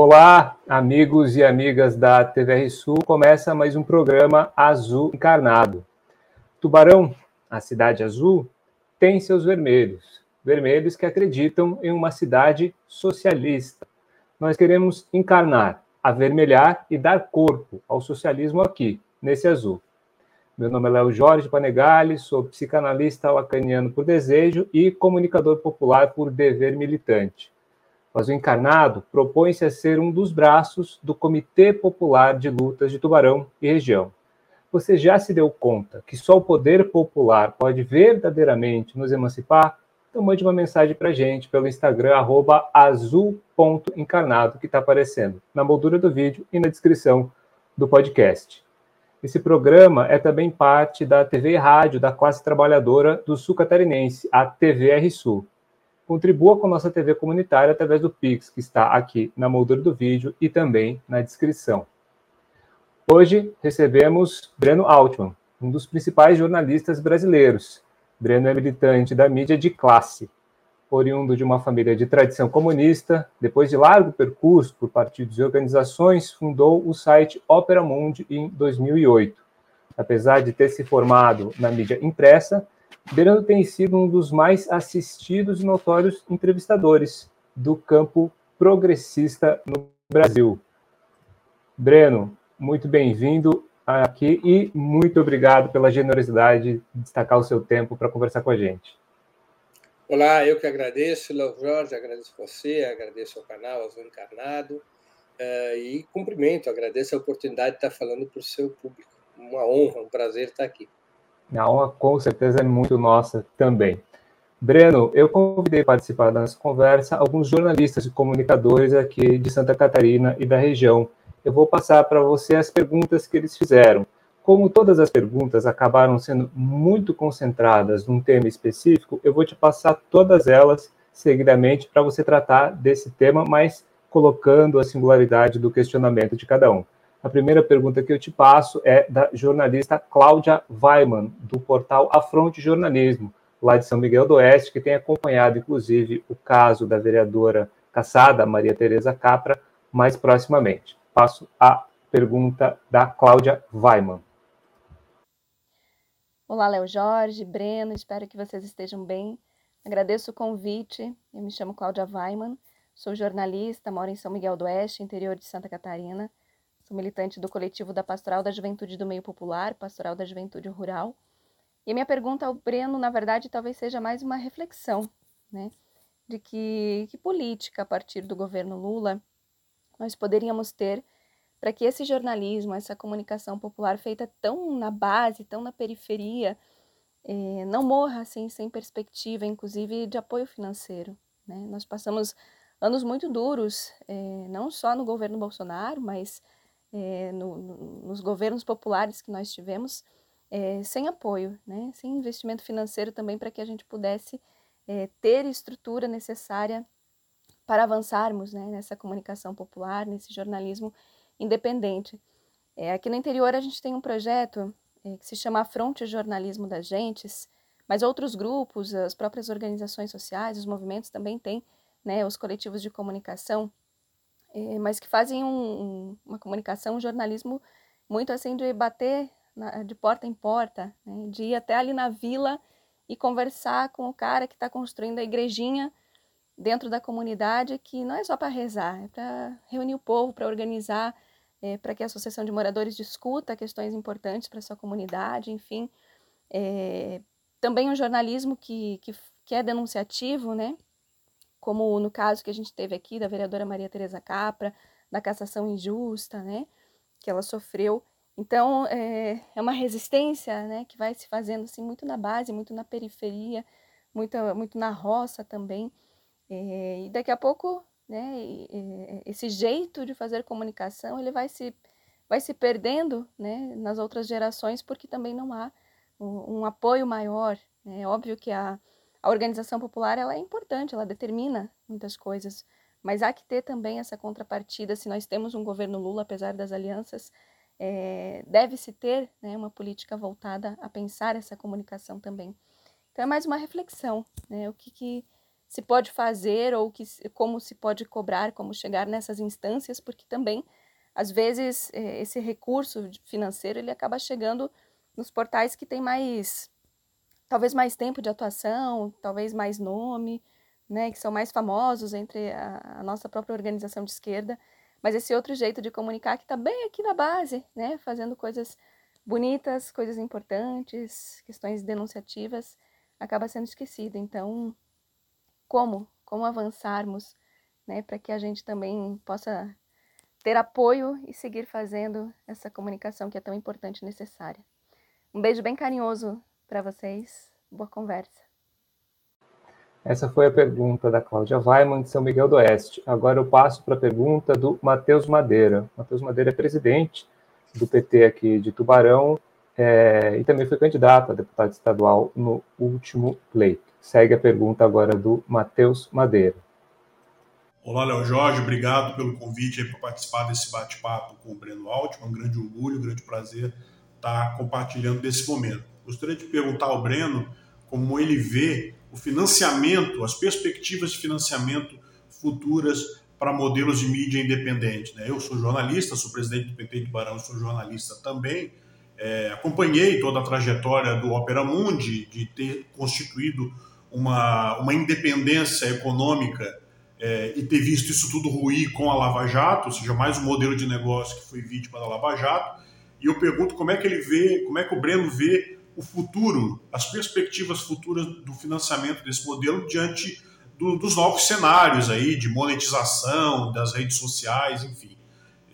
Olá, amigos e amigas da TVR Sul. Começa mais um programa Azul Encarnado. Tubarão, a cidade azul, tem seus vermelhos. Vermelhos que acreditam em uma cidade socialista. Nós queremos encarnar, avermelhar e dar corpo ao socialismo aqui, nesse azul. Meu nome é Léo Jorge Panegali, sou psicanalista lacaniano por desejo e comunicador popular por dever militante mas o encarnado propõe-se a ser um dos braços do Comitê Popular de Lutas de Tubarão e região. Você já se deu conta que só o poder popular pode verdadeiramente nos emancipar? Então mande uma mensagem para a gente pelo Instagram, azul.encarnado, que está aparecendo na moldura do vídeo e na descrição do podcast. Esse programa é também parte da TV e rádio da classe trabalhadora do Sul Catarinense, a TVR Sul. Contribua com nossa TV comunitária através do Pix, que está aqui na moldura do vídeo e também na descrição. Hoje recebemos Breno Altman, um dos principais jornalistas brasileiros. Breno é militante da mídia de classe. Oriundo de uma família de tradição comunista, depois de largo percurso por partidos e organizações, fundou o site Opera Mundi em 2008. Apesar de ter se formado na mídia impressa, Breno tem sido um dos mais assistidos e notórios entrevistadores do campo progressista no Brasil. Breno, muito bem-vindo aqui e muito obrigado pela generosidade de destacar o seu tempo para conversar com a gente. Olá, eu que agradeço, Léo Jorge, agradeço você, agradeço ao canal Azul Encarnado uh, e cumprimento, agradeço a oportunidade de estar falando para o seu público. Uma honra, um prazer estar aqui. A honra, com certeza, é muito nossa também. Breno, eu convidei para participar da nossa conversa alguns jornalistas e comunicadores aqui de Santa Catarina e da região. Eu vou passar para você as perguntas que eles fizeram. Como todas as perguntas acabaram sendo muito concentradas num tema específico, eu vou te passar todas elas seguidamente para você tratar desse tema, mas colocando a singularidade do questionamento de cada um. A primeira pergunta que eu te passo é da jornalista Cláudia Weiman, do portal Afronte Jornalismo, lá de São Miguel do Oeste, que tem acompanhado, inclusive, o caso da vereadora caçada, Maria Tereza Capra, mais proximamente. Passo a pergunta da Cláudia Weiman. Olá, Léo Jorge, Breno, espero que vocês estejam bem. Agradeço o convite. Eu me chamo Cláudia Weiman, sou jornalista, moro em São Miguel do Oeste, interior de Santa Catarina. Sou militante do coletivo da Pastoral da Juventude do Meio Popular, Pastoral da Juventude Rural. E a minha pergunta ao Breno, na verdade, talvez seja mais uma reflexão, né? De que, que política, a partir do governo Lula, nós poderíamos ter para que esse jornalismo, essa comunicação popular feita tão na base, tão na periferia, eh, não morra assim, sem perspectiva, inclusive de apoio financeiro. Né? Nós passamos anos muito duros, eh, não só no governo Bolsonaro, mas é, no, no, nos governos populares que nós tivemos, é, sem apoio, né, sem investimento financeiro também para que a gente pudesse é, ter estrutura necessária para avançarmos né, nessa comunicação popular, nesse jornalismo independente. aqui no interior a gente tem um projeto que se chama Fronte Jornalismo das Gentes, mas outros grupos, as próprias organizações sociais, os movimentos também têm, né, os coletivos de comunicação é, mas que fazem um, uma comunicação, um jornalismo muito assim de bater na, de porta em porta, né? de ir até ali na vila e conversar com o cara que está construindo a igrejinha dentro da comunidade, que não é só para rezar, é para reunir o povo, para organizar, é, para que a associação de moradores discuta questões importantes para sua comunidade, enfim. É, também um jornalismo que, que, que é denunciativo, né? Como no caso que a gente teve aqui da vereadora Maria Tereza Capra, da cassação injusta, né, que ela sofreu. Então, é, é uma resistência, né, que vai se fazendo, assim, muito na base, muito na periferia, muito, muito na roça também. É, e daqui a pouco, né, esse jeito de fazer comunicação, ele vai se, vai se perdendo, né, nas outras gerações, porque também não há um, um apoio maior. Né? É óbvio que a a organização popular ela é importante, ela determina muitas coisas, mas há que ter também essa contrapartida. Se nós temos um governo Lula, apesar das alianças, é, deve-se ter né, uma política voltada a pensar essa comunicação também. Então é mais uma reflexão, né? O que, que se pode fazer ou que, como se pode cobrar, como chegar nessas instâncias, porque também, às vezes, é, esse recurso financeiro ele acaba chegando nos portais que têm mais, talvez mais tempo de atuação, talvez mais nome, né, que são mais famosos entre a, a nossa própria organização de esquerda, mas esse outro jeito de comunicar que está bem aqui na base, né, fazendo coisas bonitas, coisas importantes, questões denunciativas, acaba sendo esquecido. Então, como, como avançarmos, né, para que a gente também possa ter apoio e seguir fazendo essa comunicação que é tão importante e necessária. Um beijo bem carinhoso para vocês. Boa conversa. Essa foi a pergunta da Cláudia Weiman, de São Miguel do Oeste. Agora eu passo para a pergunta do Matheus Madeira. Matheus Madeira é presidente do PT aqui de Tubarão é, e também foi candidato a deputado estadual no último pleito. Segue a pergunta agora do Matheus Madeira. Olá, Léo Jorge, obrigado pelo convite para participar desse bate-papo com o Breno Altman. Um grande orgulho, um grande prazer estar compartilhando desse momento. Gostaria de perguntar ao Breno como ele vê o financiamento, as perspectivas de financiamento futuras para modelos de mídia independente. Né? Eu sou jornalista, sou presidente do PT de Barão, sou jornalista também. É, acompanhei toda a trajetória do Opera Mundi, de ter constituído uma, uma independência econômica é, e ter visto isso tudo ruir com a Lava Jato, ou seja, mais um modelo de negócio que foi vítima da Lava Jato. E eu pergunto como é que ele vê, como é que o Breno vê o futuro, as perspectivas futuras do financiamento desse modelo diante do, dos novos cenários aí de monetização das redes sociais, enfim.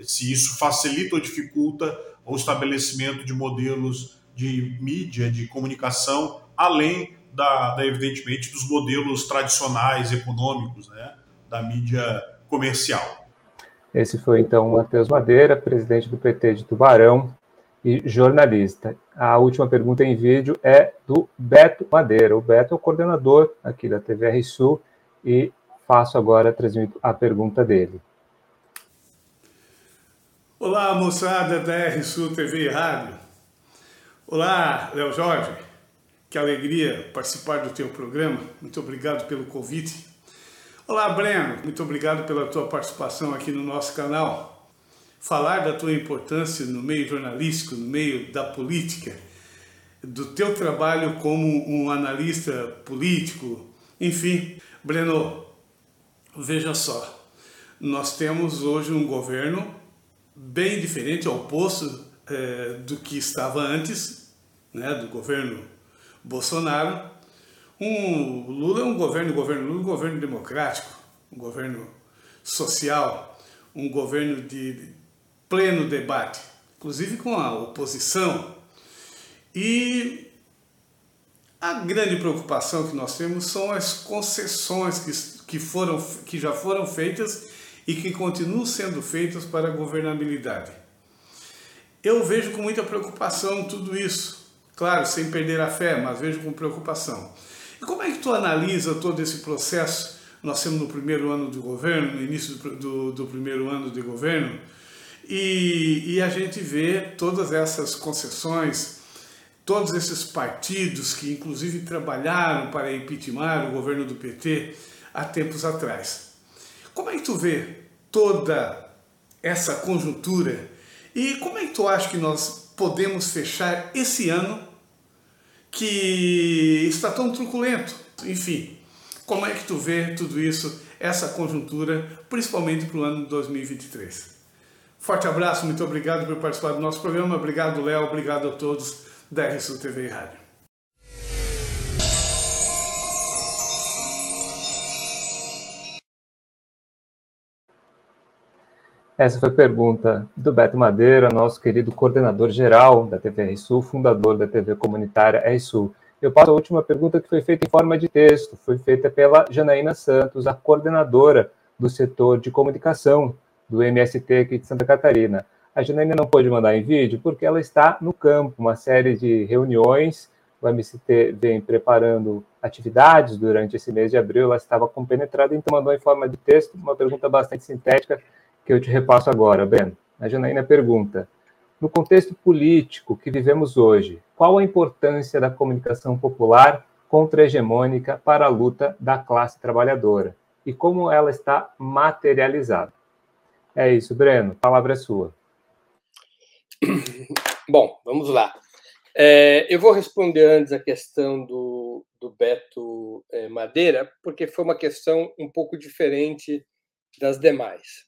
Se isso facilita ou dificulta o estabelecimento de modelos de mídia, de comunicação, além da, da, evidentemente dos modelos tradicionais econômicos, né, da mídia comercial. Esse foi então o Matheus Madeira, presidente do PT de Tubarão e jornalista. A última pergunta em vídeo é do Beto Madeira. O Beto é o coordenador aqui da TVR Sul e faço agora transmito a pergunta dele. Olá, moçada da R Sul TV e Rádio. Olá, Léo Jorge. Que alegria participar do teu programa. Muito obrigado pelo convite. Olá, Breno. Muito obrigado pela tua participação aqui no nosso canal. Falar da tua importância no meio jornalístico, no meio da política, do teu trabalho como um analista político, enfim, Breno, veja só, nós temos hoje um governo bem diferente, oposto é, do que estava antes, né, do governo Bolsonaro. Um, Lula é um governo, governo Lula é um governo democrático, um governo social, um governo de pleno debate, inclusive com a oposição. E a grande preocupação que nós temos são as concessões que, que, foram, que já foram feitas e que continuam sendo feitas para a governabilidade. Eu vejo com muita preocupação tudo isso. Claro, sem perder a fé, mas vejo com preocupação. E como é que tu analisa todo esse processo? Nós estamos no primeiro ano de governo, no início do, do, do primeiro ano de governo, e, e a gente vê todas essas concessões, todos esses partidos que inclusive trabalharam para impeachment o governo do PT há tempos atrás. Como é que tu vê toda essa conjuntura e como é que tu acha que nós podemos fechar esse ano que está tão truculento? Enfim, como é que tu vê tudo isso, essa conjuntura, principalmente para o ano de 2023? Forte abraço, muito obrigado por participar do nosso programa, obrigado Léo, obrigado a todos da RSU TV e Rádio. Essa foi a pergunta do Beto Madeira, nosso querido coordenador geral da TV RSU, fundador da TV comunitária RSU. Eu passo a última pergunta que foi feita em forma de texto, foi feita pela Janaína Santos, a coordenadora do setor de comunicação do MST aqui de Santa Catarina. A Janaína não pôde mandar em vídeo porque ela está no campo, uma série de reuniões. O MST vem preparando atividades durante esse mês de abril, ela estava compenetrada, então mandou em forma de texto uma pergunta bastante sintética que eu te repasso agora, Ben. A Janaína pergunta: no contexto político que vivemos hoje, qual a importância da comunicação popular contra-hegemônica para a luta da classe trabalhadora e como ela está materializada. É isso, Breno, a palavra é sua. Bom, vamos lá. É, eu vou responder antes a questão do, do Beto é, Madeira, porque foi uma questão um pouco diferente das demais.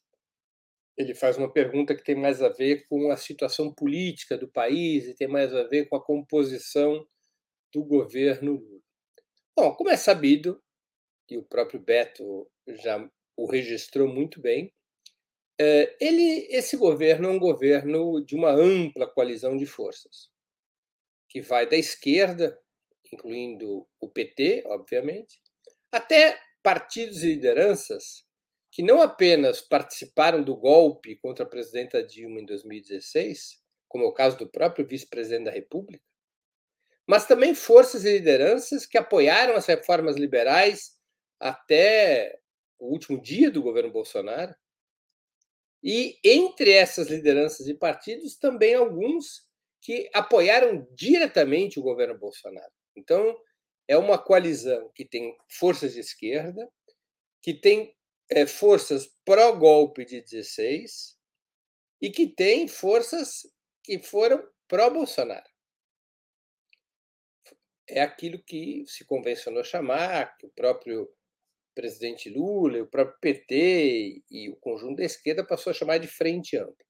Ele faz uma pergunta que tem mais a ver com a situação política do país e tem mais a ver com a composição do governo Lula. Bom, como é sabido, e o próprio Beto já o registrou muito bem, ele, esse governo é um governo de uma ampla coalizão de forças, que vai da esquerda, incluindo o PT, obviamente, até partidos e lideranças que não apenas participaram do golpe contra a presidenta Dilma em 2016, como é o caso do próprio vice-presidente da República, mas também forças e lideranças que apoiaram as reformas liberais até o último dia do governo Bolsonaro. E entre essas lideranças e partidos, também alguns que apoiaram diretamente o governo Bolsonaro. Então, é uma coalizão que tem forças de esquerda, que tem é, forças pró-golpe de 16 e que tem forças que foram pró-Bolsonaro é aquilo que se convencionou chamar, que o próprio presidente Lula, o próprio PT e o conjunto da esquerda passou a chamar de frente ampla.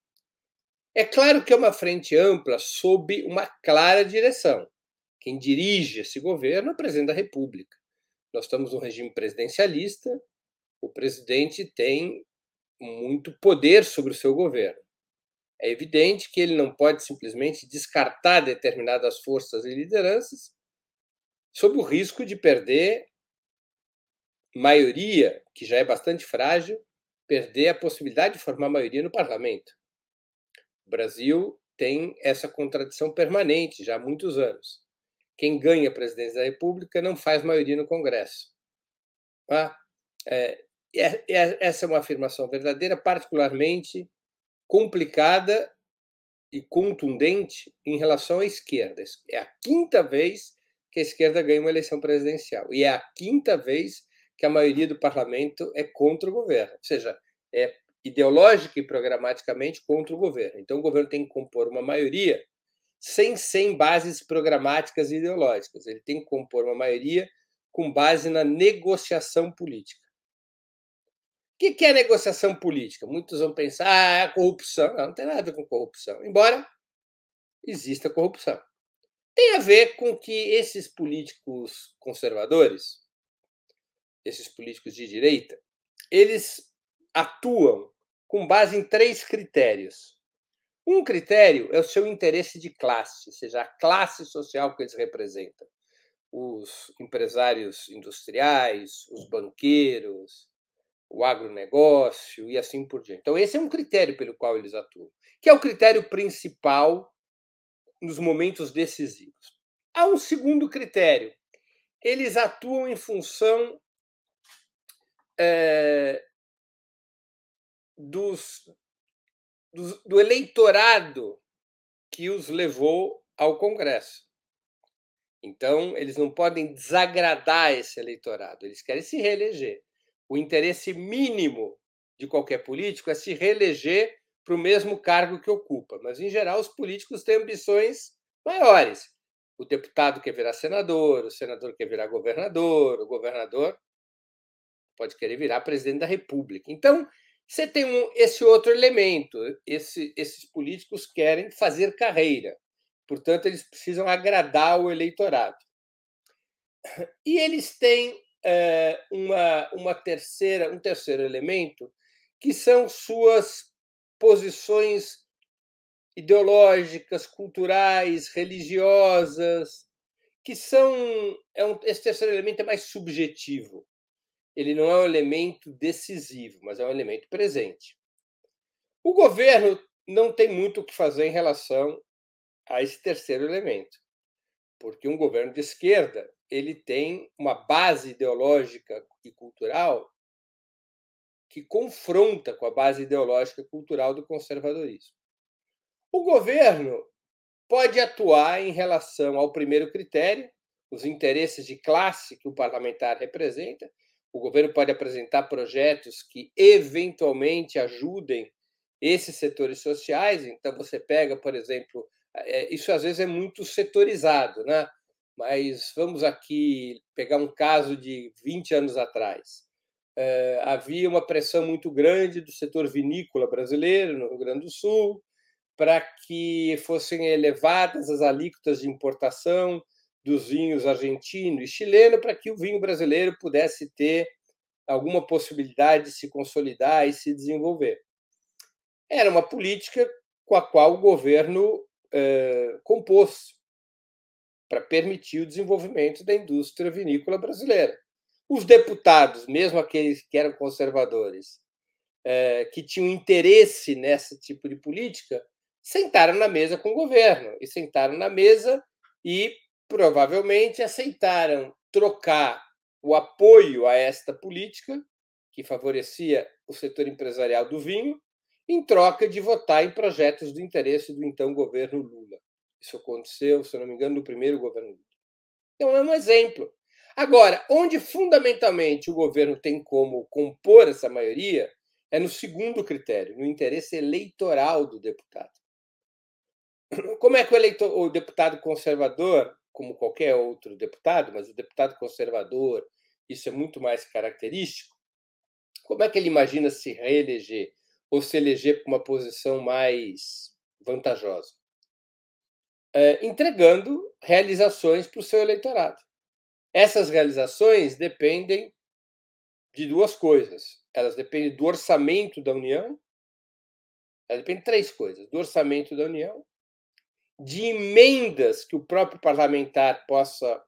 É claro que é uma frente ampla sob uma clara direção. Quem dirige esse governo é o presidente da República. Nós estamos num regime presidencialista, o presidente tem muito poder sobre o seu governo. É evidente que ele não pode simplesmente descartar determinadas forças e lideranças sob o risco de perder maioria, que já é bastante frágil, perder a possibilidade de formar maioria no parlamento. O Brasil tem essa contradição permanente já há muitos anos. Quem ganha a presidência da República não faz maioria no Congresso. Ah, é, essa é uma afirmação verdadeira, particularmente complicada e contundente em relação à esquerda. É a quinta vez que a esquerda ganha uma eleição presidencial. E é a quinta vez que a maioria do parlamento é contra o governo, ou seja, é ideológica e programaticamente contra o governo. Então, o governo tem que compor uma maioria sem, sem bases programáticas e ideológicas. Ele tem que compor uma maioria com base na negociação política. O que é negociação política? Muitos vão pensar, ah, é corrupção. Não, não tem nada a ver com corrupção, embora exista corrupção tem a ver com que esses políticos conservadores, esses políticos de direita, eles atuam com base em três critérios. Um critério é o seu interesse de classe, ou seja, a classe social que eles representam. Os empresários industriais, os banqueiros, o agronegócio e assim por diante. Então, esse é um critério pelo qual eles atuam, que é o critério principal nos momentos decisivos. Há um segundo critério. Eles atuam em função é, dos, do eleitorado que os levou ao Congresso. Então, eles não podem desagradar esse eleitorado, eles querem se reeleger. O interesse mínimo de qualquer político é se reeleger para o mesmo cargo que ocupa. Mas, em geral, os políticos têm ambições maiores. O deputado quer virar senador, o senador quer virar governador, o governador pode querer virar presidente da República. Então, você tem um, esse outro elemento. Esse, esses políticos querem fazer carreira. Portanto, eles precisam agradar o eleitorado. E eles têm é, uma, uma terceira, um terceiro elemento, que são suas posições ideológicas, culturais, religiosas, que são. É um, esse terceiro elemento é mais subjetivo. Ele não é um elemento decisivo, mas é um elemento presente. O governo não tem muito o que fazer em relação a esse terceiro elemento, porque um governo de esquerda ele tem uma base ideológica e cultural que confronta com a base ideológica e cultural do conservadorismo. O governo pode atuar em relação ao primeiro critério, os interesses de classe que o parlamentar representa. O governo pode apresentar projetos que eventualmente ajudem esses setores sociais. Então, você pega, por exemplo, é, isso às vezes é muito setorizado, né? mas vamos aqui pegar um caso de 20 anos atrás. É, havia uma pressão muito grande do setor vinícola brasileiro, no Rio Grande do Sul, para que fossem elevadas as alíquotas de importação dos vinhos argentino e chileno, para que o vinho brasileiro pudesse ter alguma possibilidade de se consolidar e se desenvolver. Era uma política com a qual o governo eh, compôs para permitir o desenvolvimento da indústria vinícola brasileira. Os deputados, mesmo aqueles que eram conservadores, eh, que tinham interesse nesse tipo de política, sentaram na mesa com o governo e sentaram na mesa e provavelmente aceitaram trocar o apoio a esta política que favorecia o setor empresarial do vinho em troca de votar em projetos do interesse do então governo Lula. Isso aconteceu, se não me engano, no primeiro governo Lula. Então, é um exemplo. Agora, onde fundamentalmente o governo tem como compor essa maioria é no segundo critério, no interesse eleitoral do deputado. Como é que o, eleitor, o deputado conservador, como qualquer outro deputado, mas o deputado conservador, isso é muito mais característico, como é que ele imagina se reeleger? ou se eleger para uma posição mais vantajosa? É, entregando realizações para o seu eleitorado. Essas realizações dependem de duas coisas. Elas dependem do orçamento da União, elas dependem de três coisas: do orçamento da União, de emendas que o próprio parlamentar possa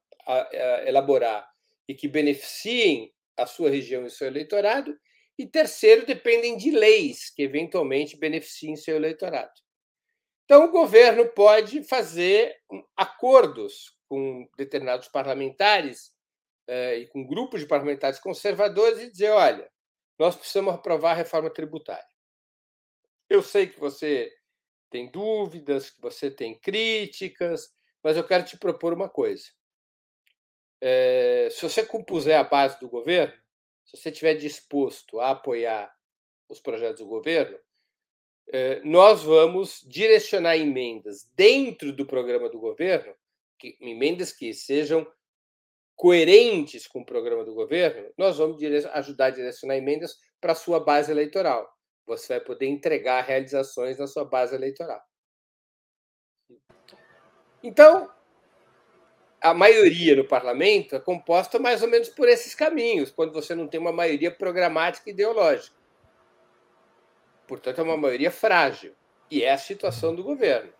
elaborar e que beneficiem a sua região e seu eleitorado, e terceiro, dependem de leis que eventualmente beneficiem seu eleitorado. Então, o governo pode fazer acordos com determinados parlamentares eh, e com grupos de parlamentares conservadores e dizer: olha, nós precisamos aprovar a reforma tributária. Eu sei que você tem dúvidas, que você tem críticas, mas eu quero te propor uma coisa. É, se você compuser a base do governo, se você estiver disposto a apoiar os projetos do governo, eh, nós vamos direcionar emendas dentro do programa do governo, emendas que sejam coerentes com o programa do governo, nós vamos ajudar a direcionar emendas para a sua base eleitoral. Você vai poder entregar realizações na sua base eleitoral. Então, a maioria no parlamento é composta mais ou menos por esses caminhos, quando você não tem uma maioria programática e ideológica. Portanto, é uma maioria frágil. E é a situação do governo.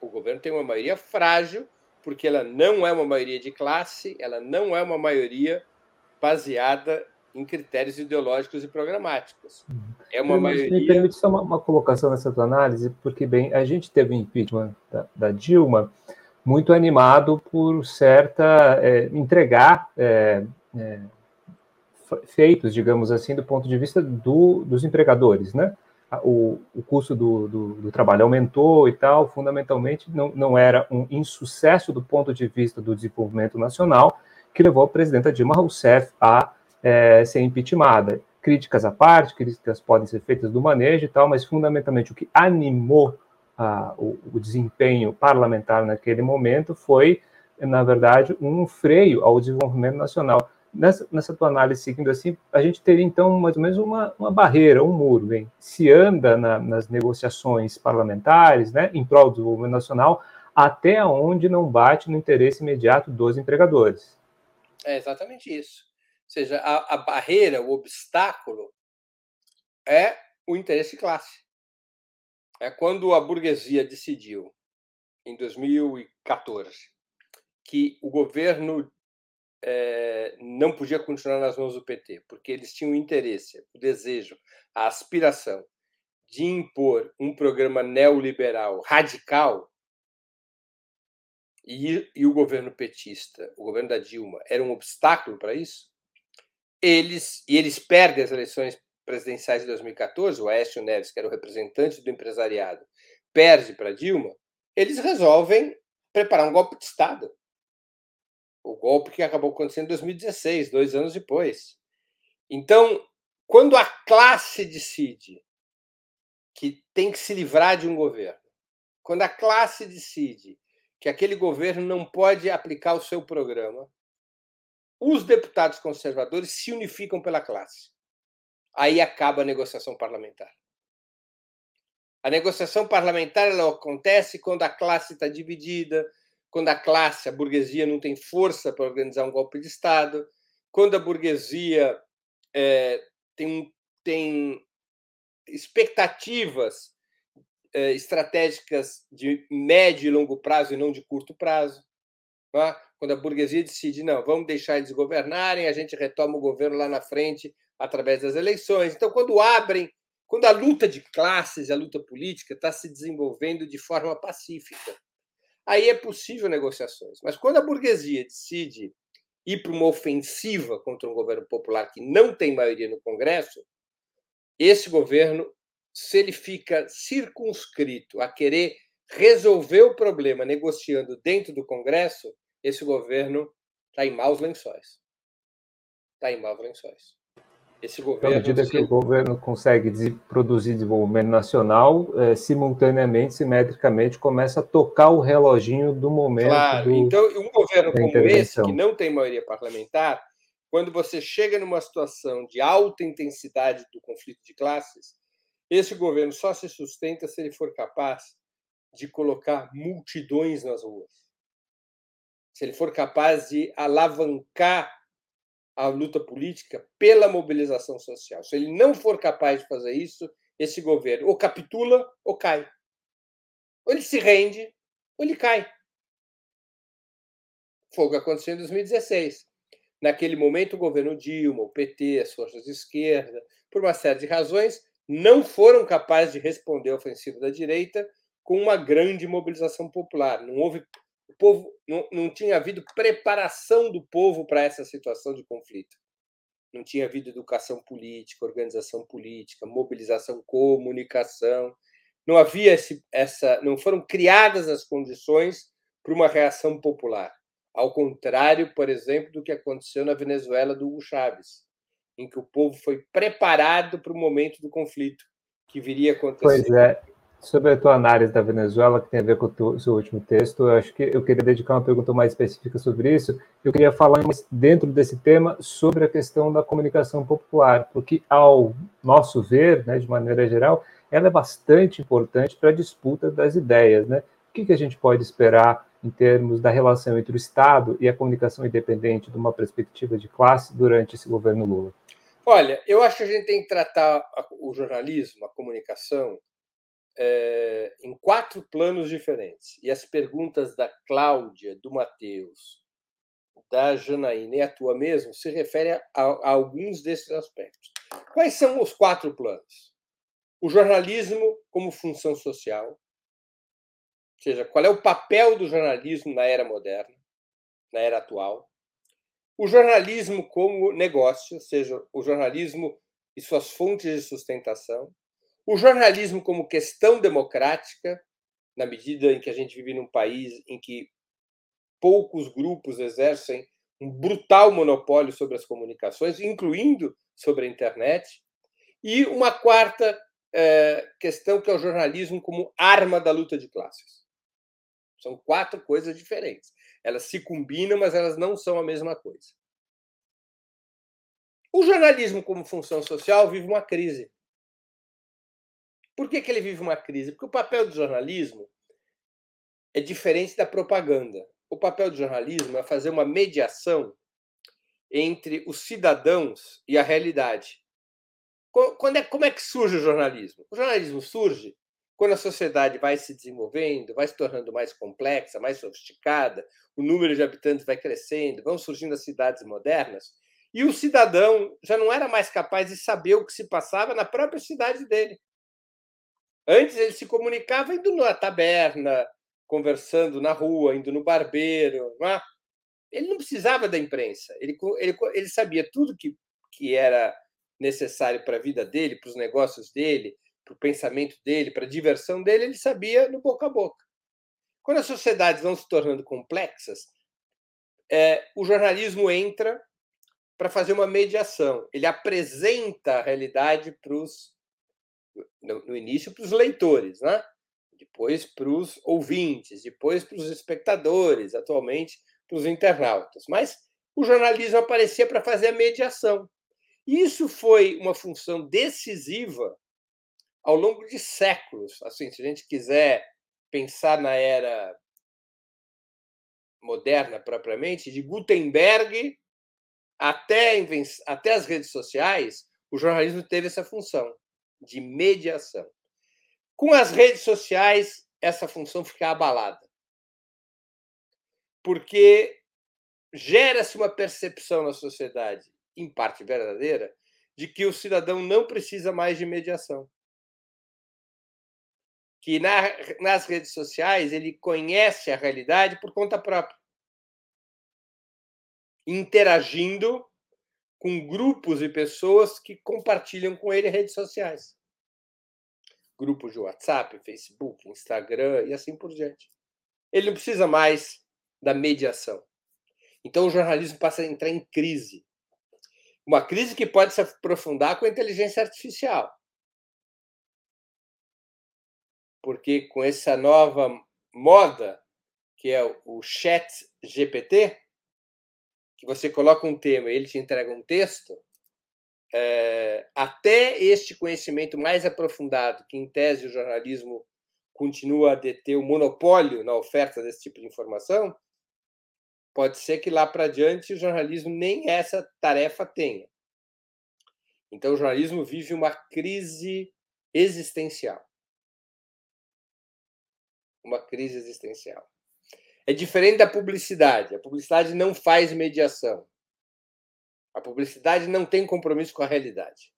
O governo tem uma maioria frágil, porque ela não é uma maioria de classe, ela não é uma maioria baseada em critérios ideológicos e programáticos. É uma maioria. Me permite só uma, uma, colocação nessa tua análise, porque, bem, a gente teve o impeachment da, da Dilma muito animado por certa é, entregar é, é, feitos, digamos assim, do ponto de vista do, dos empregadores, né? O, o custo do, do, do, trabalho aumentou e tal, fundamentalmente não, não era um insucesso do ponto de vista do desenvolvimento nacional que levou a presidenta Dilma Rousseff a é, ser impeachmentada. Críticas à parte, críticas podem ser feitas do manejo e tal, mas fundamentalmente o que animou a, o, o, desempenho parlamentar naquele momento foi, na verdade, um freio ao desenvolvimento nacional. Nessa, nessa tua análise, seguindo assim, a gente teria então mais ou menos uma, uma barreira, um muro. Bem, se anda na, nas negociações parlamentares, né, em prol do desenvolvimento nacional, até onde não bate no interesse imediato dos empregadores. É exatamente isso. Seja, a, a barreira, o obstáculo é o interesse classe. É quando a burguesia decidiu, em 2014, que o governo é, não podia continuar nas mãos do PT, porque eles tinham o interesse, o desejo, a aspiração de impor um programa neoliberal radical, e, e, o governo petista, o governo da Dilma, era um obstáculo para isso, eles e eles perdem as eleições presidenciais de 2014, o Aécio Neves, que era o representante do empresariado, perde para Dilma, eles resolvem preparar um golpe de Estado. O golpe que acabou acontecendo em 2016, dois anos depois. Então, quando a classe decide que tem que se livrar de um governo, quando a classe decide que aquele governo não pode aplicar o seu programa, os deputados conservadores se unificam pela classe. Aí acaba a negociação parlamentar. A negociação parlamentar ela acontece quando a classe está dividida, quando a classe, a burguesia, não tem força para organizar um golpe de Estado, quando a burguesia é, tem, tem expectativas é, estratégicas de médio e longo prazo e não de curto prazo. É? Quando a burguesia decide, não, vamos deixar eles governarem, a gente retoma o governo lá na frente através das eleições. Então, quando abrem quando a luta de classes, a luta política está se desenvolvendo de forma pacífica, aí é possível negociações. Mas quando a burguesia decide ir para uma ofensiva contra um governo popular que não tem maioria no Congresso, esse governo, se ele fica circunscrito a querer resolver o problema negociando dentro do Congresso, esse governo está em maus lençóis. Está em maus lençóis. Esse governo, à medida que o governo consegue produzir desenvolvimento nacional, é, simultaneamente, simetricamente, começa a tocar o reloginho do momento. Claro, do, então um governo como esse, que não tem maioria parlamentar, quando você chega numa situação de alta intensidade do conflito de classes, esse governo só se sustenta se ele for capaz de colocar multidões nas ruas. Se ele for capaz de alavancar a luta política pela mobilização social. Se ele não for capaz de fazer isso, esse governo ou capitula ou cai. Ou ele se rende ou ele cai. Foi o que aconteceu em 2016. Naquele momento, o governo Dilma, o PT, as forças de esquerda, por uma série de razões, não foram capazes de responder à ofensiva da direita com uma grande mobilização popular. Não houve o povo não, não tinha havido preparação do povo para essa situação de conflito. Não tinha havido educação política, organização política, mobilização, comunicação. Não havia esse, essa, não foram criadas as condições para uma reação popular. Ao contrário, por exemplo, do que aconteceu na Venezuela do Hugo Chávez, em que o povo foi preparado para o momento do conflito que viria acontecer. Pois é, Sobre a tua análise da Venezuela, que tem a ver com o seu último texto, eu acho que eu queria dedicar uma pergunta mais específica sobre isso. Eu queria falar dentro desse tema sobre a questão da comunicação popular, porque, ao nosso ver, né, de maneira geral, ela é bastante importante para a disputa das ideias. Né? O que, que a gente pode esperar em termos da relação entre o Estado e a comunicação independente de uma perspectiva de classe durante esse governo Lula? Olha, eu acho que a gente tem que tratar o jornalismo, a comunicação, é, em quatro planos diferentes. E as perguntas da Cláudia, do Matheus, da Janaína e a tua mesmo se referem a, a alguns desses aspectos. Quais são os quatro planos? O jornalismo como função social, ou seja, qual é o papel do jornalismo na era moderna, na era atual. O jornalismo como negócio, ou seja, o jornalismo e suas fontes de sustentação o jornalismo como questão democrática, na medida em que a gente vive num país em que poucos grupos exercem um brutal monopólio sobre as comunicações, incluindo sobre a internet, e uma quarta é, questão que é o jornalismo como arma da luta de classes. São quatro coisas diferentes. Elas se combinam, mas elas não são a mesma coisa. O jornalismo como função social vive uma crise. Por que, que ele vive uma crise? Porque o papel do jornalismo é diferente da propaganda. O papel do jornalismo é fazer uma mediação entre os cidadãos e a realidade. Quando é, como é que surge o jornalismo? O jornalismo surge quando a sociedade vai se desenvolvendo, vai se tornando mais complexa, mais sofisticada, o número de habitantes vai crescendo, vão surgindo as cidades modernas, e o cidadão já não era mais capaz de saber o que se passava na própria cidade dele. Antes ele se comunicava indo na taberna, conversando na rua, indo no barbeiro. Não é? Ele não precisava da imprensa. Ele, ele, ele sabia tudo que, que era necessário para a vida dele, para os negócios dele, para o pensamento dele, para a diversão dele, ele sabia no boca a boca. Quando as sociedades vão se tornando complexas, é, o jornalismo entra para fazer uma mediação. Ele apresenta a realidade para os, no, no início, para os leitores, né? depois para os ouvintes, depois para os espectadores, atualmente para os internautas. Mas o jornalismo aparecia para fazer a mediação. Isso foi uma função decisiva ao longo de séculos. Assim, se a gente quiser pensar na era moderna propriamente, de Gutenberg até, até as redes sociais, o jornalismo teve essa função de mediação. Com as redes sociais, essa função fica abalada. Porque gera-se uma percepção na sociedade, em parte verdadeira, de que o cidadão não precisa mais de mediação. Que na, nas redes sociais ele conhece a realidade por conta própria, interagindo com grupos e pessoas que compartilham com ele redes sociais grupos de WhatsApp, Facebook, Instagram e assim por diante. Ele não precisa mais da mediação. Então o jornalismo passa a entrar em crise. Uma crise que pode se aprofundar com a inteligência artificial. Porque com essa nova moda, que é o chat GPT, que você coloca um tema e ele te entrega um texto, é, até este conhecimento mais aprofundado, que em tese o jornalismo continua a deter o monopólio na oferta desse tipo de informação, pode ser que lá para diante o jornalismo nem essa tarefa tenha. Então o jornalismo vive uma crise existencial. Uma crise existencial. É diferente da publicidade. A publicidade não faz mediação. A publicidade não tem compromisso com a realidade.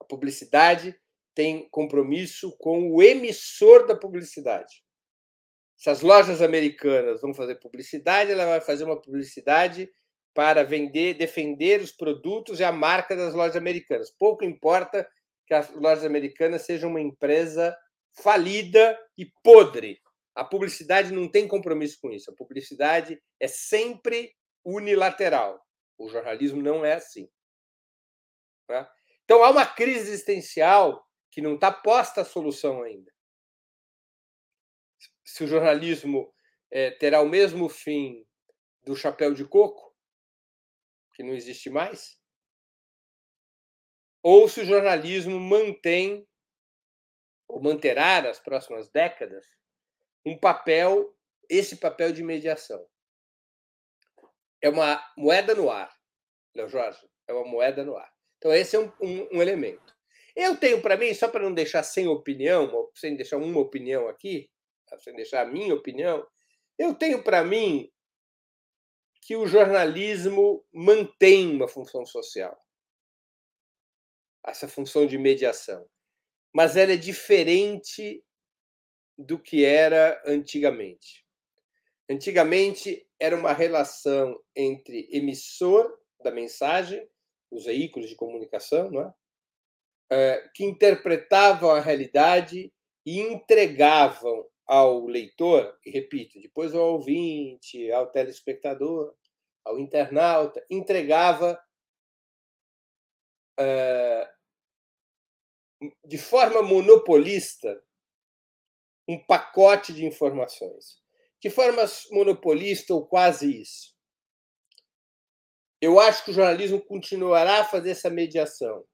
A publicidade tem compromisso com o emissor da publicidade. Se as lojas americanas vão fazer publicidade, ela vai fazer uma publicidade para vender, defender os produtos e a marca das lojas americanas. Pouco importa que as lojas americanas sejam uma empresa falida e podre. A publicidade não tem compromisso com isso. A publicidade é sempre unilateral. O jornalismo não é assim. Tá? Então há uma crise existencial que não está posta a solução ainda. Se o jornalismo é, terá o mesmo fim do chapéu de coco, que não existe mais, ou se o jornalismo mantém ou manterá nas próximas décadas um papel, esse papel de mediação é uma moeda no ar, Léo Jorge, é uma moeda no ar. Então, esse é um, um, um elemento. Eu tenho para mim, só para não deixar sem opinião, sem deixar uma opinião aqui, sem deixar a minha opinião, eu tenho para mim que o jornalismo mantém uma função social, essa função de mediação, mas ela é diferente do que era antigamente. Antigamente era uma relação entre emissor da mensagem, os veículos de comunicação, não é? é que interpretavam a realidade e entregavam ao leitor, e repito, depois ao ouvinte, ao telespectador, ao internauta, entregava é, de forma monopolista um pacote de informações de forma monopolista ou quase isso. Eu acho que o jornalismo continuará a fazer essa mediação,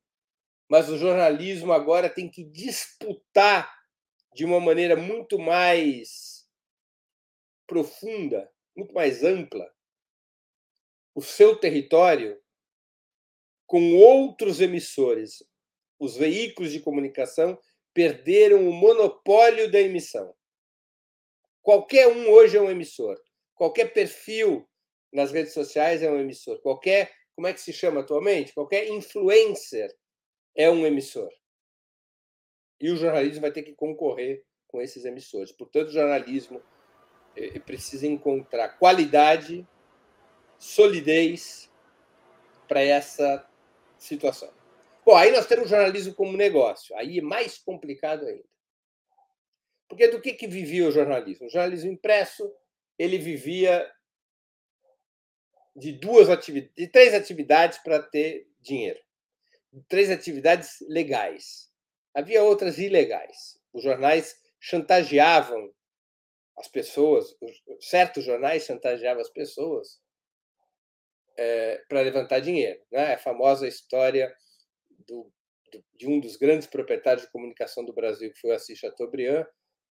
mas o jornalismo agora tem que disputar de uma maneira muito mais profunda, muito mais ampla, o seu território com outros emissores. Os veículos de comunicação perderam o monopólio da emissão. Qualquer um hoje é um emissor. Qualquer perfil nas redes sociais é um emissor. Qualquer, como é que se chama atualmente? Qualquer influencer é um emissor. E o jornalismo vai ter que concorrer com esses emissores. Portanto, o jornalismo eh, precisa encontrar qualidade, solidez para essa situação. Bom, aí nós temos jornalismo como negócio. Aí é mais complicado ainda. Porque do que, que vivia o jornalismo? O jornalismo impresso ele vivia de duas atividades, de três atividades para ter dinheiro. Três atividades legais. Havia outras ilegais. Os jornais chantageavam as pessoas, certos jornais chantageavam as pessoas é, para levantar dinheiro. Né? A famosa história do, do, de um dos grandes proprietários de comunicação do Brasil, que foi o Assis Chateaubriand,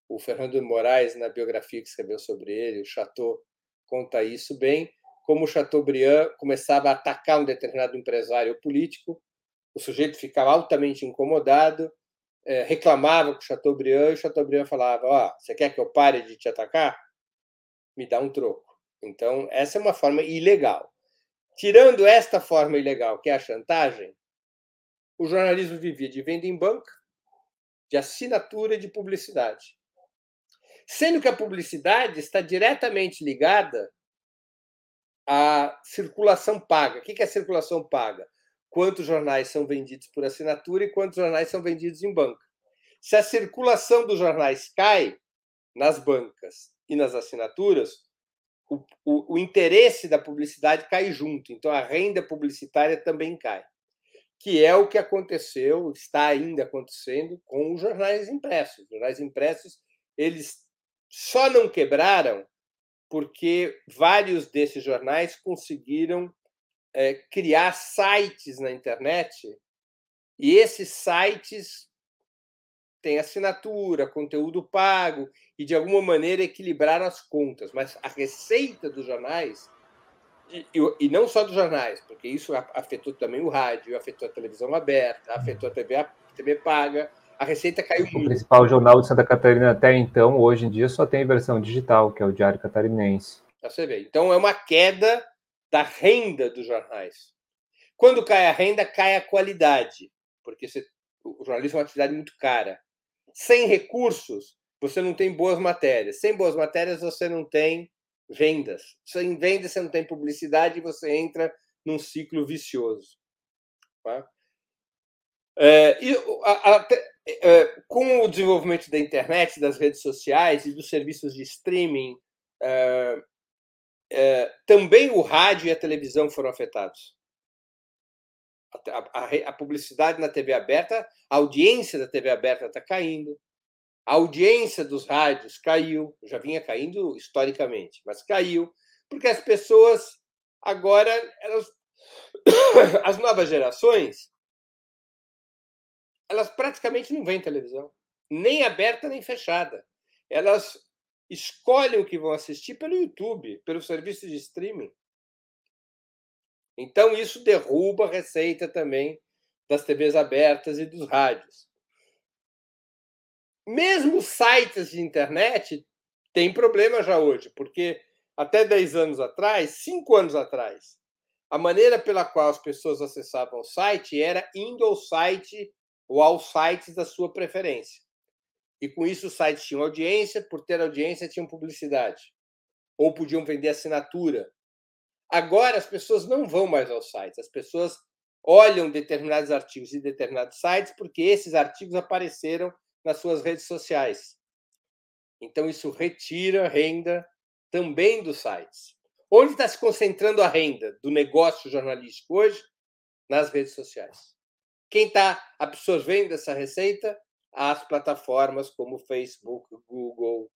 o Fernando Moraes, na biografia que escreveu sobre ele, o Chateau conta isso bem, como o Chateaubriand começava a atacar um determinado empresário político, o sujeito ficava altamente incomodado, é, reclamava com o Chateaubriand, e o Chateaubriand falava: oh, você quer que eu pare de te atacar? Me dá um troco. Então, essa é uma forma ilegal. Tirando esta forma ilegal, que é a chantagem, o jornalismo vivia de venda em banca, de assinatura e de publicidade. Sendo que a publicidade está diretamente ligada à circulação paga. O que é circulação paga? Quantos jornais são vendidos por assinatura e quantos jornais são vendidos em banca. Se a circulação dos jornais cai nas bancas e nas assinaturas, o, o, o interesse da publicidade cai junto. Então, a renda publicitária também cai que é o que aconteceu, está ainda acontecendo com os jornais impressos. Os jornais impressos, eles só não quebraram porque vários desses jornais conseguiram é, criar sites na internet e esses sites têm assinatura, conteúdo pago e de alguma maneira equilibraram as contas, mas a receita dos jornais e, e, não só dos jornais, porque isso afetou também o rádio, afetou a televisão aberta, afetou a TV, a TV paga, a receita caiu muito. O principal jornal de Santa Catarina até então, hoje em dia, só tem versão digital, que é o Diário Catarinense. Você vê. Então é uma queda da renda dos jornais. Quando cai a renda, cai a qualidade, porque você, o jornalismo é uma atividade muito cara. Sem recursos, você não tem boas matérias. Sem boas matérias, você não tem vendas. Sem vendas, você não tem publicidade e você entra num ciclo vicioso. Tá? É, e a, a, é, com o desenvolvimento da internet, das redes sociais e dos serviços de streaming, é, é, também o rádio e a televisão foram afetados. A, a, publicidade na TV aberta, a audiência da TV aberta está caindo, a audiência dos rádios caiu, já vinha caindo historicamente, mas caiu, porque as pessoas agora, elas, as novas gerações, elas praticamente não veem televisão, nem aberta nem fechada. Elas escolhem o que vão assistir pelo YouTube, pelo serviço de streaming. Então, isso derruba a receita também das TVs abertas e dos rádios mesmo sites de internet tem problema já hoje, porque até 10 anos atrás, 5 anos atrás, a maneira pela qual as pessoas acessavam o site era indo ao site ou aos sites da sua preferência. E com isso os sites tinham audiência, por ter audiência tinham publicidade. Ou podiam vender assinatura. Agora as pessoas não vão mais aos sites, as pessoas olham determinados artigos e determinados sites porque esses artigos apareceram nas suas redes sociais. Então, isso retira renda também dos sites. Onde está se concentrando a renda do negócio jornalístico hoje? Nas redes sociais. Quem está absorvendo essa receita? As plataformas como Facebook, Google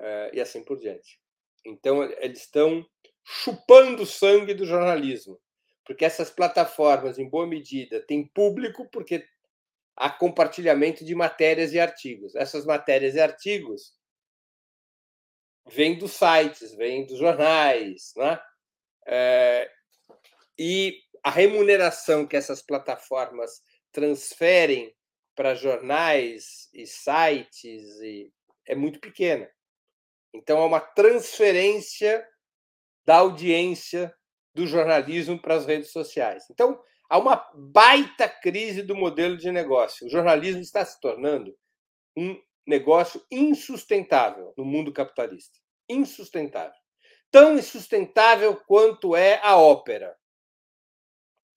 uh, e assim por diante. Então, eles estão chupando o sangue do jornalismo, porque essas plataformas, em boa medida, têm público, porque a compartilhamento de matérias e artigos. Essas matérias e artigos vêm dos sites, vêm dos jornais, né? É, e a remuneração que essas plataformas transferem para jornais e sites e, é muito pequena. Então, é uma transferência da audiência do jornalismo para as redes sociais. Então, Há uma baita crise do modelo de negócio. O jornalismo está se tornando um negócio insustentável no mundo capitalista. Insustentável. Tão insustentável quanto é a ópera.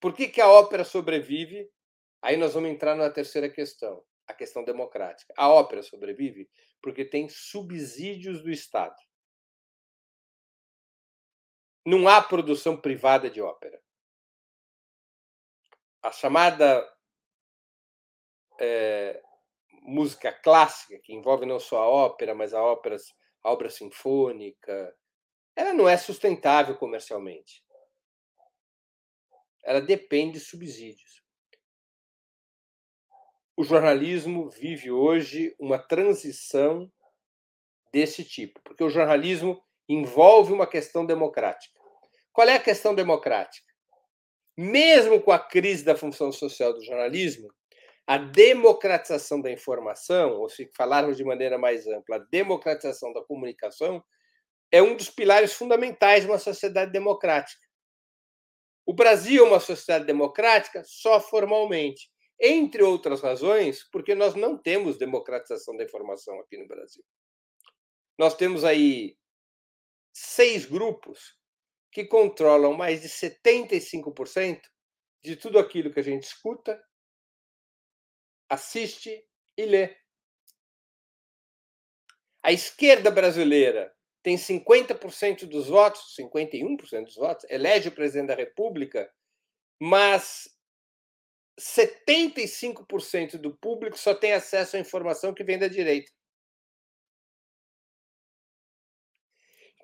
Por que, que a ópera sobrevive? Aí nós vamos entrar na terceira questão, a questão democrática. A ópera sobrevive porque tem subsídios do Estado. não há produção privada de ópera. A chamada é, música clássica, que envolve não só a ópera, mas a ópera, a obra sinfônica, ela não é sustentável comercialmente. Ela depende de subsídios. O jornalismo vive hoje uma transição desse tipo, porque o jornalismo envolve uma questão democrática. Qual é a questão democrática? Mesmo com a crise da função social do jornalismo, a democratização da informação, ou se falarmos de maneira mais ampla, a democratização da comunicação, é um dos pilares fundamentais de uma sociedade democrática. O Brasil é uma sociedade democrática só formalmente, entre outras razões, porque nós não temos democratização da informação aqui no Brasil. Nós temos aí seis grupos que controlam mais de 75% de tudo aquilo que a gente escuta, assiste e lê. A esquerda brasileira tem 50% dos votos, 51% dos votos, elege o presidente da República, mas 75% do público só tem acesso à informação que vem da direita.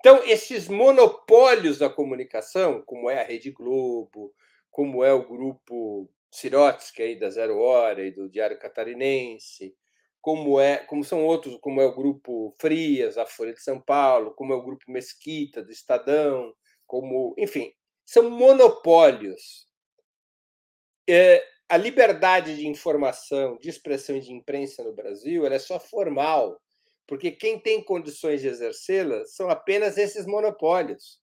Então, esses monopólios da comunicação, como é a Rede Globo, como é o grupo Sirotsky aí da Zero Hora e do Diário Catarinense, como é, como são outros, como é o grupo Frias, a Folha de São Paulo, como é o grupo Mesquita do Estadão, como, enfim, são monopólios. É, a liberdade de informação, de expressão e de imprensa no Brasil, ela é só formal porque quem tem condições de exercê-la são apenas esses monopólios.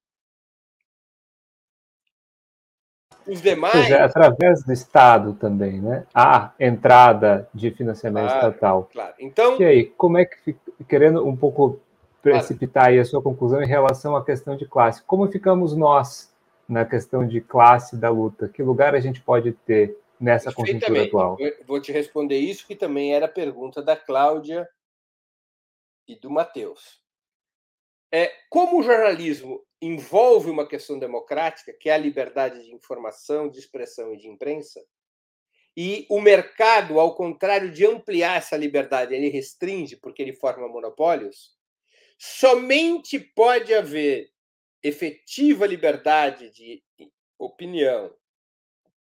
Os demais. Através do Estado também, né? Há entrada de financiamento claro, estatal. Claro. Então. E aí, como é que, querendo um pouco precipitar aí a sua conclusão em relação à questão de classe, como ficamos nós na questão de classe da luta? Que lugar a gente pode ter nessa conjuntura atual? Eu vou te responder isso, que também era a pergunta da Cláudia e do Matheus. É, como o jornalismo envolve uma questão democrática, que é a liberdade de informação, de expressão e de imprensa, e o mercado, ao contrário de ampliar essa liberdade, ele restringe porque ele forma monopólios, somente pode haver efetiva liberdade de opinião,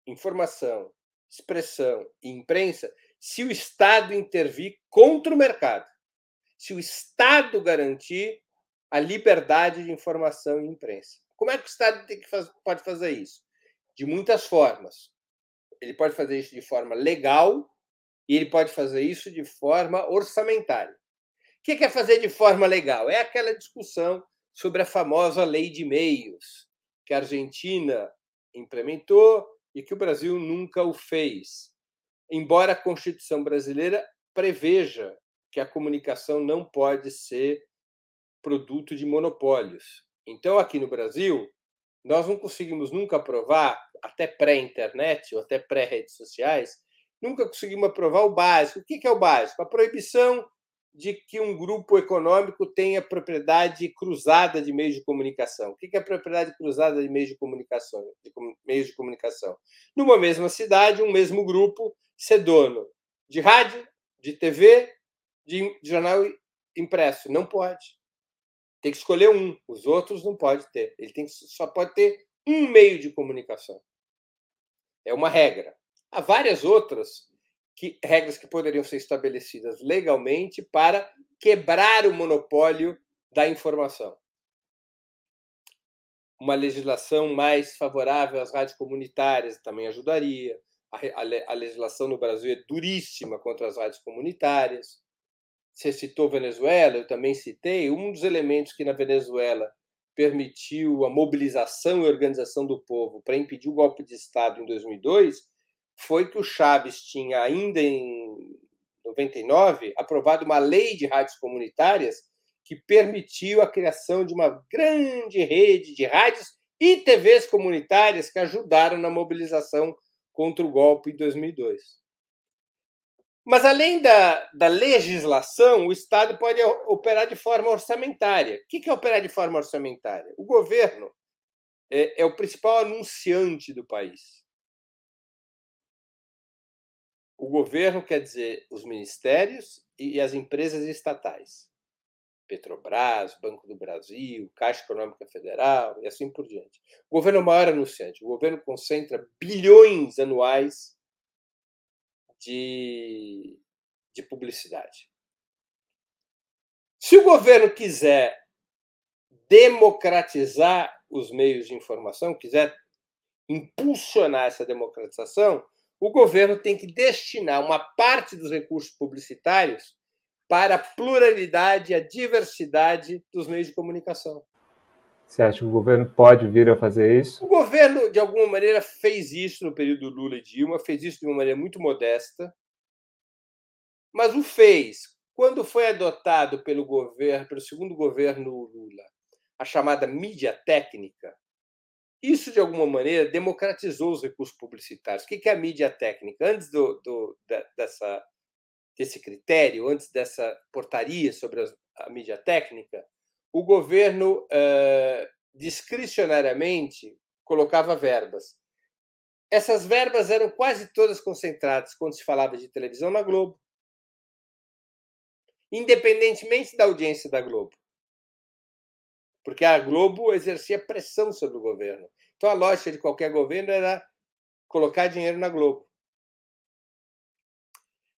informação, expressão e imprensa se o Estado intervir contra o mercado se o Estado garantir a liberdade de informação e imprensa. Como é que o Estado que faz, pode fazer isso? De muitas formas. Ele pode fazer isso de forma legal e ele pode fazer isso de forma orçamentária. O que é fazer de forma legal? É aquela discussão sobre a famosa lei de meios, que a Argentina implementou e que o Brasil nunca o fez. Embora a Constituição brasileira preveja que a comunicação não pode ser produto de monopólios. Então, aqui no Brasil, nós não conseguimos nunca aprovar, até pré-internet ou até pré-redes sociais, nunca conseguimos aprovar o básico. O que é o básico? A proibição de que um grupo econômico tenha propriedade cruzada de meios de comunicação. O que é propriedade cruzada de meios de comunicação? De meios de comunicação. Numa mesma cidade, um mesmo grupo ser dono de rádio, de TV de, jornal impresso. Não pode. Tem que escolher um. Os outros não pode ter. Ele tem só pode ter um meio de comunicação. É uma regra. Há várias outras que, regras que poderiam ser estabelecidas legalmente para quebrar o monopólio da informação. Uma legislação mais favorável às rádios comunitárias também ajudaria. A, a, a legislação no Brasil é duríssima contra as rádios comunitárias. Você citou Venezuela, eu também citei. Um dos elementos que na Venezuela permitiu a mobilização e organização do povo para impedir o golpe de Estado em 2002 foi que o Chaves tinha, ainda em 99, aprovado uma lei de rádios comunitárias que permitiu a criação de uma grande rede de rádios e TVs comunitárias que ajudaram na mobilização contra o golpe em 2002. Mas, além da, da legislação, o Estado pode operar de forma orçamentária. O que é operar de forma orçamentária? O governo é, é o principal anunciante do país. O governo quer dizer os ministérios e as empresas estatais. Petrobras, Banco do Brasil, Caixa Econômica Federal e assim por diante. O governo é o maior anunciante. O governo concentra bilhões anuais de, de publicidade. Se o governo quiser democratizar os meios de informação, quiser impulsionar essa democratização, o governo tem que destinar uma parte dos recursos publicitários para a pluralidade e a diversidade dos meios de comunicação. Você acha que o governo pode vir a fazer isso? O governo, de alguma maneira, fez isso no período Lula e Dilma, fez isso de uma maneira muito modesta, mas o fez quando foi adotado pelo governo, pelo segundo governo Lula, a chamada mídia técnica. Isso, de alguma maneira, democratizou os recursos publicitários. O que é a mídia técnica? Antes do, do, dessa, desse critério, antes dessa portaria sobre a mídia técnica, o governo uh, discricionariamente colocava verbas. Essas verbas eram quase todas concentradas, quando se falava de televisão, na Globo. Independentemente da audiência da Globo. Porque a Globo exercia pressão sobre o governo. Então, a lógica de qualquer governo era colocar dinheiro na Globo.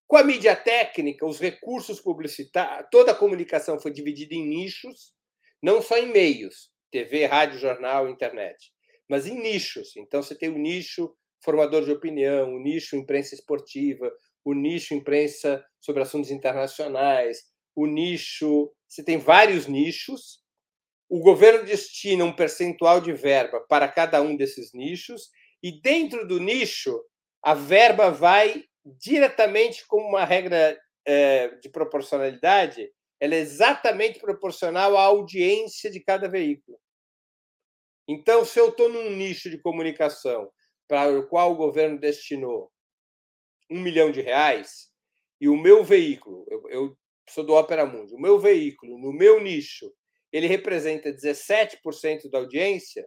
Com a mídia técnica, os recursos publicitários, toda a comunicação foi dividida em nichos não só em meios, TV, rádio, jornal, internet, mas em nichos. Então, você tem o nicho formador de opinião, o nicho imprensa esportiva, o nicho imprensa sobre assuntos internacionais, o nicho. Você tem vários nichos. O governo destina um percentual de verba para cada um desses nichos, e dentro do nicho, a verba vai diretamente como uma regra é, de proporcionalidade ela é exatamente proporcional à audiência de cada veículo. Então, se eu estou num nicho de comunicação para o qual o governo destinou um milhão de reais, e o meu veículo, eu, eu sou do Opera Mundi, o meu veículo, no meu nicho, ele representa 17% da audiência,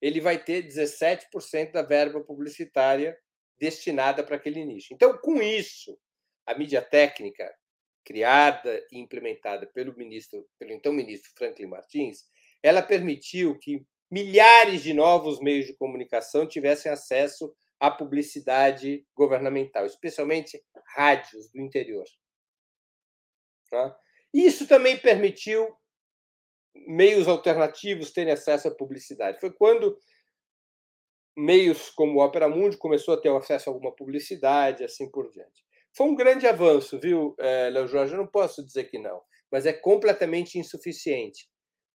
ele vai ter 17% da verba publicitária destinada para aquele nicho. Então, com isso, a mídia técnica criada e implementada pelo ministro, pelo então ministro Franklin Martins, ela permitiu que milhares de novos meios de comunicação tivessem acesso à publicidade governamental, especialmente rádios do interior. Tá? Isso também permitiu meios alternativos terem acesso à publicidade. Foi quando meios como o Opera Mundi começou a ter acesso a alguma publicidade, assim por diante. Foi um grande avanço, viu, eh, Léo Jorge? Eu não posso dizer que não, mas é completamente insuficiente.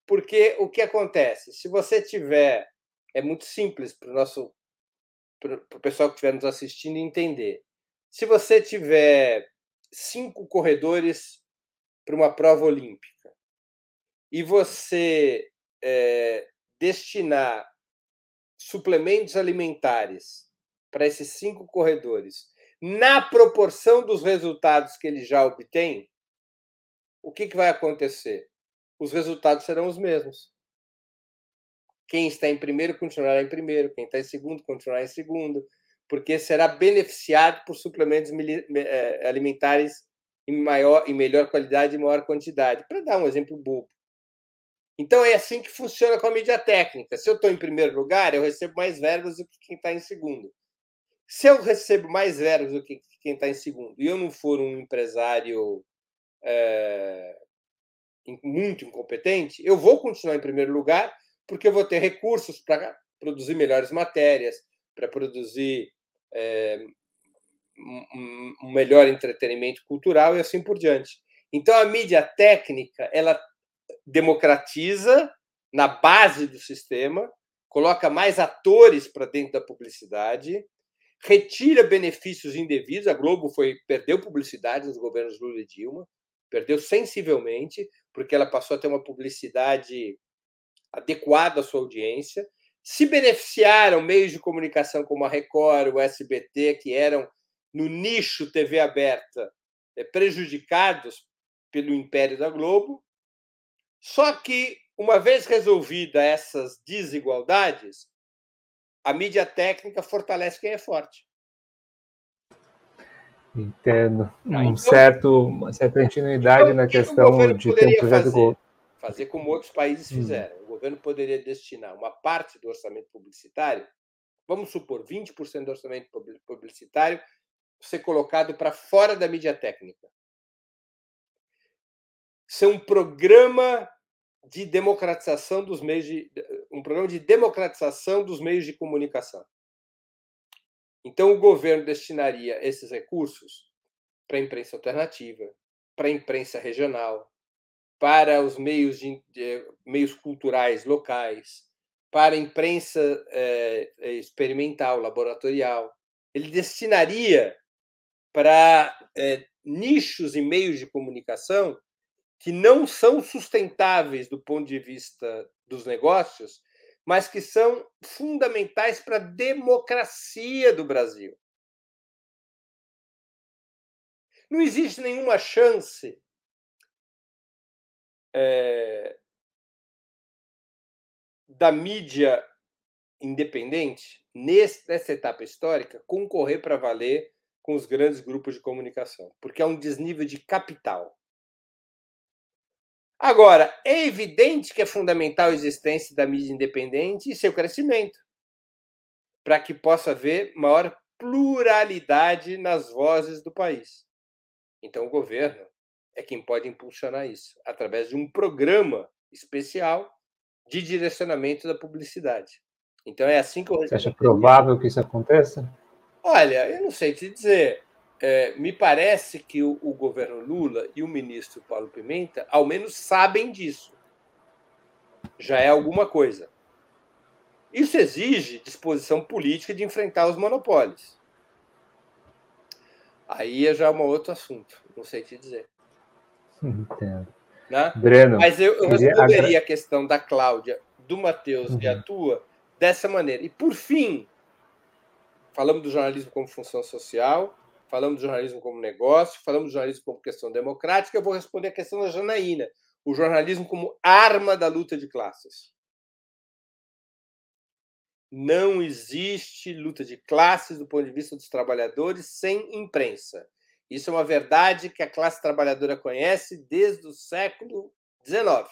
Porque o que acontece? Se você tiver. É muito simples para o nosso. Para o pessoal que estiver nos assistindo entender. Se você tiver cinco corredores para uma prova olímpica e você é, destinar suplementos alimentares para esses cinco corredores na proporção dos resultados que ele já obtém, o que, que vai acontecer? Os resultados serão os mesmos. Quem está em primeiro continuará em primeiro, quem está em segundo continuará em segundo, porque será beneficiado por suplementos eh, alimentares em maior, em melhor qualidade e maior quantidade. Para dar um exemplo bobo. Então é assim que funciona com a mídia técnica. Se eu estou em primeiro lugar, eu recebo mais verbas do que quem está em segundo. Se eu recebo mais verbas do que quem está em segundo e eu não for um empresário é, muito incompetente, eu vou continuar em primeiro lugar porque eu vou ter recursos para produzir melhores matérias, para produzir é, um, melhor entretenimento cultural e assim por diante. Então a mídia técnica ela democratiza na base do sistema, coloca mais atores para dentro da publicidade retira benefícios indevidos. A Globo foi perdeu publicidade nos governos Lula e Dilma, perdeu sensivelmente, porque ela passou a ter uma publicidade adequada à sua audiência. Se beneficiaram meios de comunicação como a Record, o SBT, que eram no nicho TV aberta, eh, prejudicados pelo império da Globo. Só que uma vez resolvida essas desigualdades, a mídia técnica fortalece quem é forte. Entendo. Um então, certo, uma certa continuidade então, na questão de ter um projeto fazer? fazer como outros países hum. fizeram. O governo poderia destinar uma parte do orçamento publicitário, vamos supor, 20% do orçamento publicitário, ser colocado para fora da mídia técnica. Ser um programa de democratização dos meios de um programa de democratização dos meios de comunicação. Então, o governo destinaria esses recursos para a imprensa alternativa, para a imprensa regional, para os meios, de, de meios culturais locais, para a imprensa é, experimental, laboratorial. Ele destinaria para é, nichos e meios de comunicação que não são sustentáveis do ponto de vista dos negócios, mas que são fundamentais para a democracia do Brasil. Não existe nenhuma chance é, da mídia independente, nessa etapa histórica, concorrer para valer com os grandes grupos de comunicação, porque é um desnível de capital. Agora, é evidente que é fundamental a existência da mídia independente e seu crescimento, para que possa haver maior pluralidade nas vozes do país. Então, o governo é quem pode impulsionar isso, através de um programa especial de direcionamento da publicidade. Então, é assim que eu. Você acha provável que isso aconteça? Olha, eu não sei te dizer é, me parece que o, o, governo Lula e o ministro Paulo Pimenta, ao menos, sabem disso. Já é alguma coisa. Isso exige disposição política de enfrentar os monopólios. Aí é já um outro assunto, não sei te dizer. Entendo. Né? Breno, Mas eu, eu responderia a questão da Cláudia, do Matheus uhum. e a tua dessa maneira. E, por fim, falamos do jornalismo como função social, falamos do jornalismo como negócio, falamos do jornalismo como questão democrática. Eu vou responder a questão da Janaína, o jornalismo como arma da luta de classes. Não existe luta de classes do ponto de vista dos trabalhadores sem imprensa. Isso é uma verdade que a classe trabalhadora conhece desde o século XIX.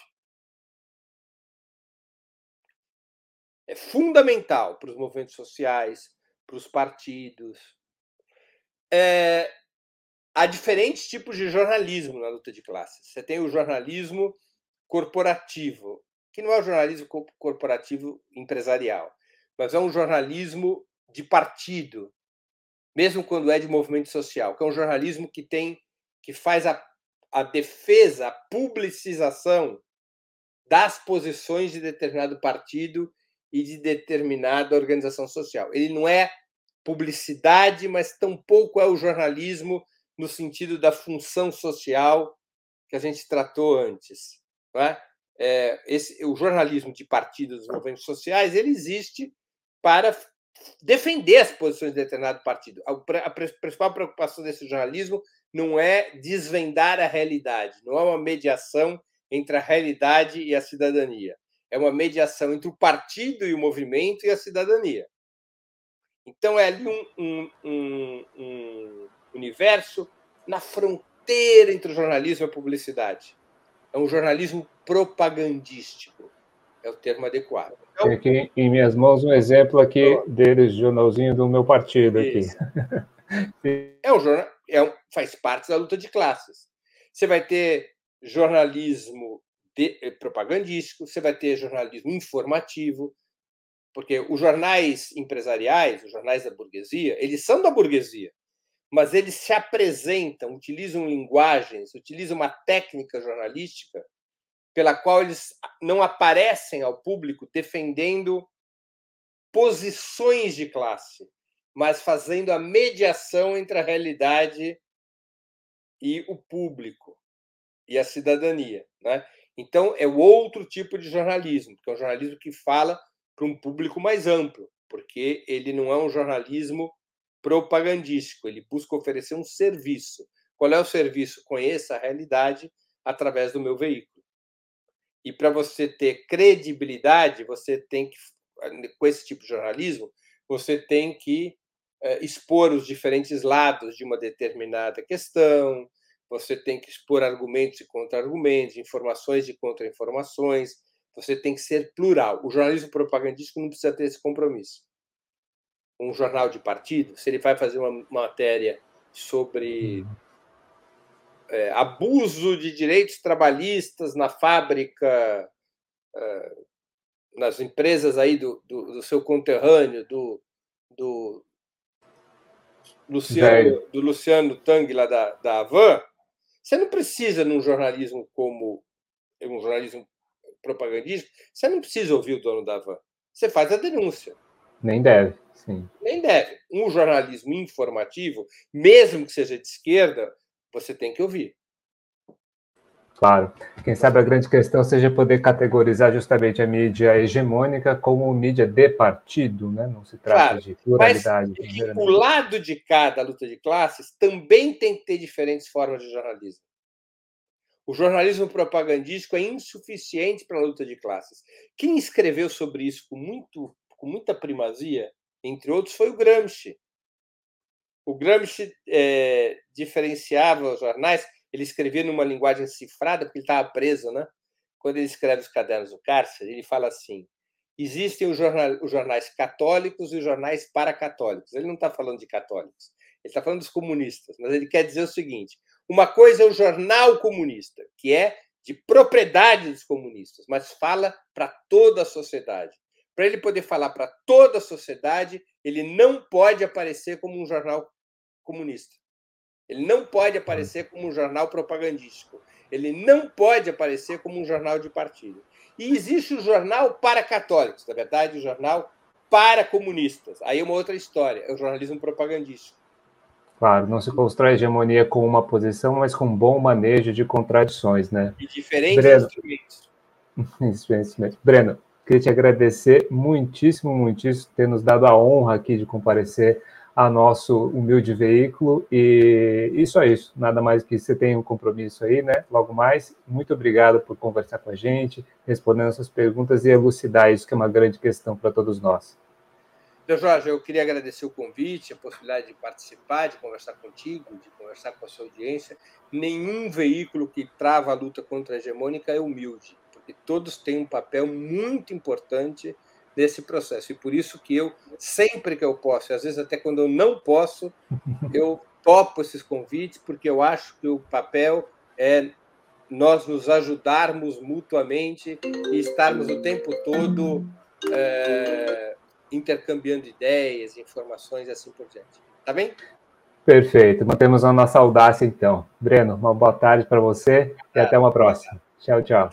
É fundamental para os movimentos sociais, para os partidos, é, há diferentes tipos de jornalismo na luta de classes. Você tem o jornalismo corporativo, que não é o jornalismo corporativo empresarial, mas é um jornalismo de partido, mesmo quando é de movimento social, que é um jornalismo que tem que faz a, a defesa, a publicização das posições de determinado partido e de determinada organização social. Ele não é publicidade, mas tampouco é o jornalismo no sentido da função social que a gente tratou antes. É? É, esse, o jornalismo de partidos dos movimentos sociais ele existe para defender as posições de determinado partido. A, a principal preocupação desse jornalismo não é desvendar a realidade, não é uma mediação entre a realidade e a cidadania. É uma mediação entre o partido e o movimento e a cidadania. Então é ali um, um, um, um universo na fronteira entre o jornalismo e a publicidade. É um jornalismo propagandístico, é o termo adequado. Então, Tem aqui em minhas mãos um exemplo aqui deles, jornalzinho do meu partido aqui. é um jornal, é um, faz parte da luta de classes. Você vai ter jornalismo de, propagandístico, você vai ter jornalismo informativo, porque os jornais empresariais, os jornais da burguesia, eles são da burguesia, mas eles se apresentam, utilizam linguagens, utilizam uma técnica jornalística pela qual eles não aparecem ao público defendendo posições de classe, mas fazendo a mediação entre a realidade e o público e a cidadania, né? Então é o outro tipo de jornalismo, que é um jornalismo que fala para um público mais amplo, porque ele não é um jornalismo propagandístico, ele busca oferecer um serviço. Qual é o serviço? Conheça a realidade através do meu veículo. E para você ter credibilidade, você tem que, com esse tipo de jornalismo, você tem que é, expor os diferentes lados de uma determinada questão, você tem que expor argumentos e contra-argumentos, informações e contra-informações, você tem que ser plural. O jornalismo propagandístico não precisa ter esse compromisso. Um jornal de partido, se ele vai fazer uma matéria sobre uhum é, abuso de direitos trabalhistas na fábrica, é, nas empresas aí do, do, do, seu conterrâneo, do, do Luciano, do Luciano Tang, lá da, da Avan, você não precisa, num jornalismo como um jornalismo propagandístico, você não precisa ouvir o dono da Avan. Você faz a denúncia. Nem deve, sim. Nem deve. Um jornalismo informativo, mesmo que seja de esquerda, você tem que ouvir. Claro. Quem sabe a grande questão seja poder categorizar justamente a mídia hegemônica como mídia de partido, né? Não se trata claro, de pluralidade. Mas o lado de cada luta de classes também tem que ter diferentes formas de jornalismo. O jornalismo propagandístico é insuficiente para a luta de classes. Quem escreveu sobre isso com, muito, com muita primazia, entre outros, foi o Gramsci. O Gramsci é, diferenciava os jornais, ele escrevia numa linguagem cifrada, porque ele estava preso, né? Quando ele escreve os cadernos do cárcere, ele fala assim: existem os, os jornais católicos e os jornais paracatólicos. Ele não está falando de católicos, ele está falando dos comunistas, mas ele quer dizer o seguinte: uma coisa é o jornal comunista, que é de propriedade dos comunistas, mas fala para toda a sociedade. Para ele poder falar para toda a sociedade, ele não pode aparecer como um jornal comunista. Ele não pode aparecer como um jornal propagandístico. Ele não pode aparecer como um jornal de partido. E existe o jornal para católicos, na verdade, o jornal para comunistas. Aí é uma outra história, é o jornalismo propagandístico. Claro, não se constrói hegemonia com uma posição, mas com um bom manejo de contradições, né? E diferentes Breno, instrumentos. instrumentos. Breno, queria te agradecer muitíssimo, muitíssimo, ter nos dado a honra aqui de comparecer a nosso humilde veículo. E isso é isso. Nada mais que você tenha um compromisso aí, né? Logo mais. Muito obrigado por conversar com a gente, respondendo essas perguntas e elucidar isso, que é uma grande questão para todos nós. Então, Jorge, eu queria agradecer o convite, a possibilidade de participar, de conversar contigo, de conversar com a sua audiência. Nenhum veículo que trava a luta contra a hegemônica é humilde, porque todos têm um papel muito importante desse processo. E por isso que eu, sempre que eu posso, e às vezes até quando eu não posso, eu topo esses convites, porque eu acho que o papel é nós nos ajudarmos mutuamente e estarmos o tempo todo é, intercambiando ideias, informações e assim por diante. Tá bem? Perfeito. Mantemos a nossa audácia, então. Breno, uma boa tarde para você e até uma próxima. Tchau, tchau.